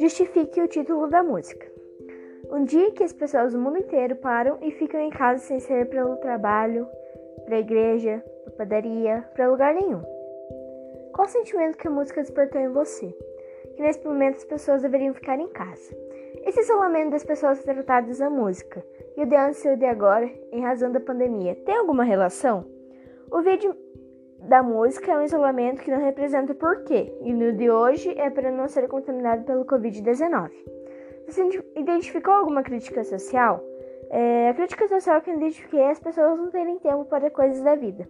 Justifique o título da música. Um dia que as pessoas do mundo inteiro param e ficam em casa sem ser pelo trabalho, para a igreja, para a padaria, para lugar nenhum. Qual o sentimento que a música despertou em você? Que nesse momento as pessoas deveriam ficar em casa. Esse isolamento das pessoas tratadas na música e o de antes e o de agora, em razão da pandemia, tem alguma relação? O vídeo da música é um isolamento que não representa o porquê, e no de hoje é para não ser contaminado pelo Covid-19. Você identificou alguma crítica social? É, a crítica social que eu identifiquei é as pessoas não terem tempo para coisas da vida.